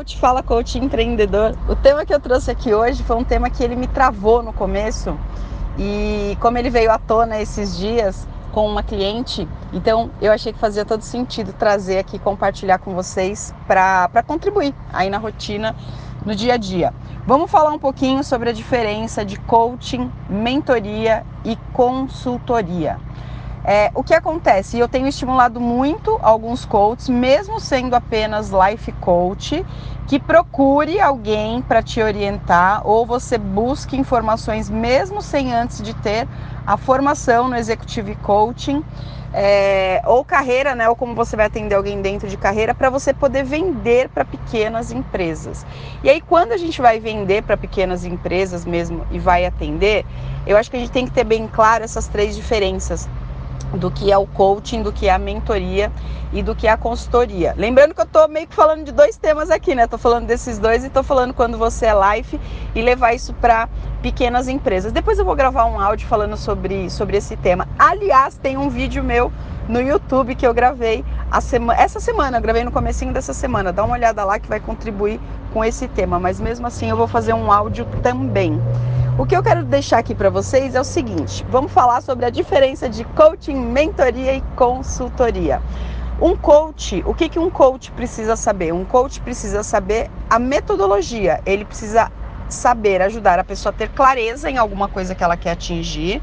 coach, fala coach empreendedor. O tema que eu trouxe aqui hoje foi um tema que ele me travou no começo e como ele veio à tona esses dias com uma cliente, então eu achei que fazia todo sentido trazer aqui, compartilhar com vocês para contribuir aí na rotina, no dia a dia. Vamos falar um pouquinho sobre a diferença de coaching, mentoria e consultoria. É, o que acontece? Eu tenho estimulado muito alguns coaches, mesmo sendo apenas life coach, que procure alguém para te orientar ou você busque informações mesmo sem antes de ter a formação no executive coaching. É, ou carreira, né, ou como você vai atender alguém dentro de carreira, para você poder vender para pequenas empresas. E aí, quando a gente vai vender para pequenas empresas mesmo e vai atender, eu acho que a gente tem que ter bem claro essas três diferenças do que é o coaching, do que é a mentoria e do que é a consultoria. Lembrando que eu estou meio que falando de dois temas aqui, né? Estou falando desses dois e estou falando quando você é life e levar isso para pequenas empresas. Depois eu vou gravar um áudio falando sobre, sobre esse tema. Aliás, tem um vídeo meu no YouTube que eu gravei sema essa semana, eu gravei no comecinho dessa semana. Dá uma olhada lá que vai contribuir com esse tema, mas mesmo assim eu vou fazer um áudio também. O que eu quero deixar aqui para vocês é o seguinte: vamos falar sobre a diferença de coaching, mentoria e consultoria. Um coach, o que, que um coach precisa saber? Um coach precisa saber a metodologia, ele precisa saber ajudar a pessoa a ter clareza em alguma coisa que ela quer atingir,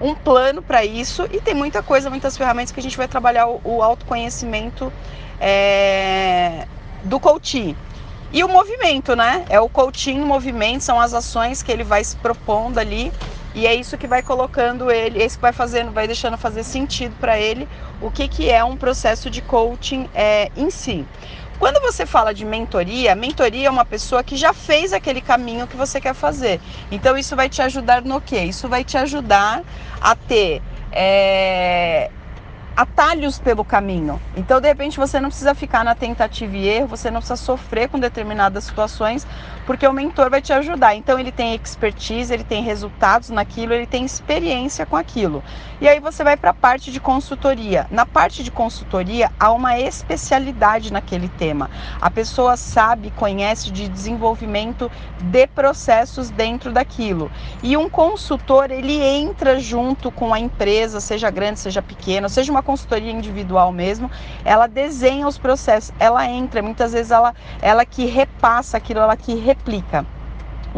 um plano para isso e tem muita coisa, muitas ferramentas que a gente vai trabalhar o, o autoconhecimento é, do coaching. E o movimento, né? É o coaching movimento, são as ações que ele vai se propondo ali. E é isso que vai colocando ele, esse que vai fazendo, vai deixando fazer sentido para ele o que, que é um processo de coaching é, em si. Quando você fala de mentoria, mentoria é uma pessoa que já fez aquele caminho que você quer fazer. Então isso vai te ajudar no quê? Isso vai te ajudar a ter é, atalhos pelo caminho. Então, de repente, você não precisa ficar na tentativa e erro, você não precisa sofrer com determinadas situações, porque o mentor vai te ajudar. Então, ele tem expertise, ele tem resultados naquilo, ele tem experiência com aquilo. E aí você vai para a parte de consultoria. Na parte de consultoria, há uma especialidade naquele tema. A pessoa sabe, conhece de desenvolvimento de processos dentro daquilo. E um consultor, ele entra junto com a empresa, seja grande, seja pequena, seja uma consultoria individual mesmo, ela desenha os processos, ela entra, muitas vezes ela, ela que repassa aquilo, ela que replica.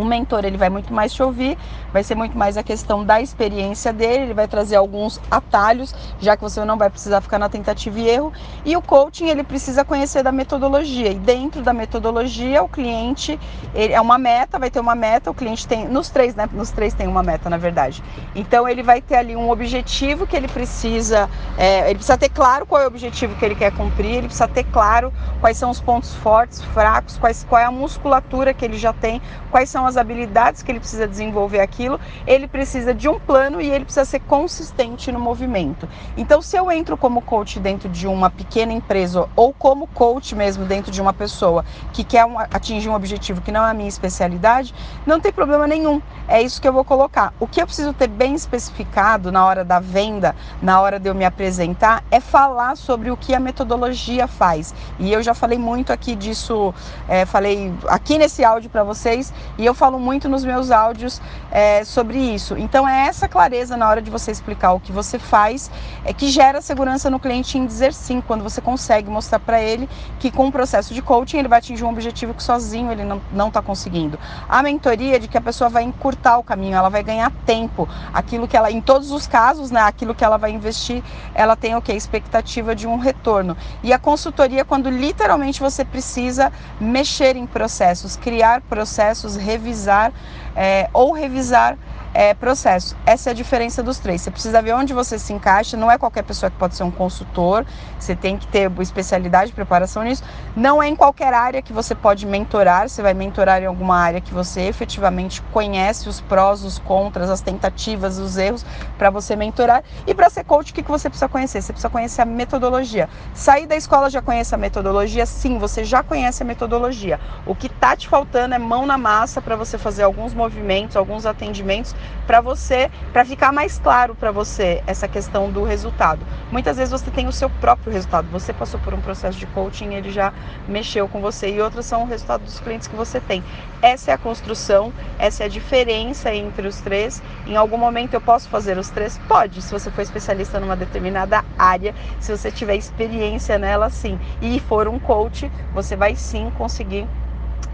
O mentor ele vai muito mais te ouvir, vai ser muito mais a questão da experiência dele, ele vai trazer alguns atalhos, já que você não vai precisar ficar na tentativa e erro. E o coaching ele precisa conhecer da metodologia. E dentro da metodologia, o cliente ele é uma meta, vai ter uma meta, o cliente tem nos três, né? Nos três tem uma meta, na verdade. Então ele vai ter ali um objetivo que ele precisa, é, ele precisa ter claro qual é o objetivo que ele quer cumprir, ele precisa ter claro quais são os pontos fortes, fracos, quais, qual é a musculatura que ele já tem, quais são são as habilidades que ele precisa desenvolver aquilo, ele precisa de um plano e ele precisa ser consistente no movimento. Então, se eu entro como coach dentro de uma pequena empresa ou como coach mesmo dentro de uma pessoa que quer um, atingir um objetivo que não é a minha especialidade, não tem problema nenhum. É isso que eu vou colocar. O que eu preciso ter bem especificado na hora da venda, na hora de eu me apresentar, é falar sobre o que a metodologia faz. E eu já falei muito aqui disso, é, falei aqui nesse áudio para vocês e eu falo muito nos meus áudios é, sobre isso. Então é essa clareza na hora de você explicar o que você faz é que gera segurança no cliente em dizer sim, quando você consegue mostrar para ele que com o processo de coaching ele vai atingir um objetivo que sozinho ele não está conseguindo. A mentoria de que a pessoa vai encurtar o caminho, ela vai ganhar tempo. Aquilo que ela, em todos os casos, né, aquilo que ela vai investir, ela tem o que? Expectativa de um retorno. E a consultoria, quando literalmente você precisa mexer em processos, criar processos, revisar revisar é, ou revisar é, processo. Essa é a diferença dos três. Você precisa ver onde você se encaixa. Não é qualquer pessoa que pode ser um consultor. Você tem que ter especialidade, preparação nisso. Não é em qualquer área que você pode mentorar. Você vai mentorar em alguma área que você efetivamente conhece os prós, os contras, as tentativas, os erros para você mentorar. E para ser coach, o que você precisa conhecer? Você precisa conhecer a metodologia. Sair da escola já conhece a metodologia? Sim, você já conhece a metodologia. O que está te faltando é mão na massa para você fazer alguns movimentos, alguns atendimentos para você, para ficar mais claro para você essa questão do resultado. Muitas vezes você tem o seu próprio resultado, você passou por um processo de coaching, ele já mexeu com você e outros são o resultado dos clientes que você tem. Essa é a construção, essa é a diferença entre os três. Em algum momento eu posso fazer os três? Pode, se você for especialista numa determinada área, se você tiver experiência nela, sim. E for um coach, você vai sim conseguir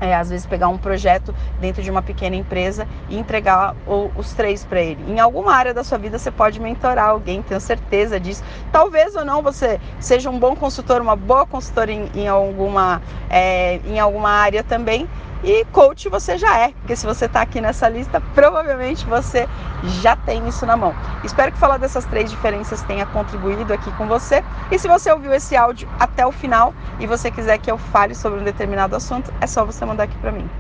é, às vezes pegar um projeto dentro de uma pequena empresa e entregar o, os três para ele. Em alguma área da sua vida você pode mentorar alguém, tenho certeza disso. Talvez ou não você seja um bom consultor, uma boa consultora em, em alguma, é, em alguma área também. E coach você já é, porque se você está aqui nessa lista, provavelmente você já tem isso na mão. Espero que falar dessas três diferenças tenha contribuído aqui com você. E se você ouviu esse áudio até o final e você quiser que eu fale sobre um determinado assunto, é só você mandar aqui para mim.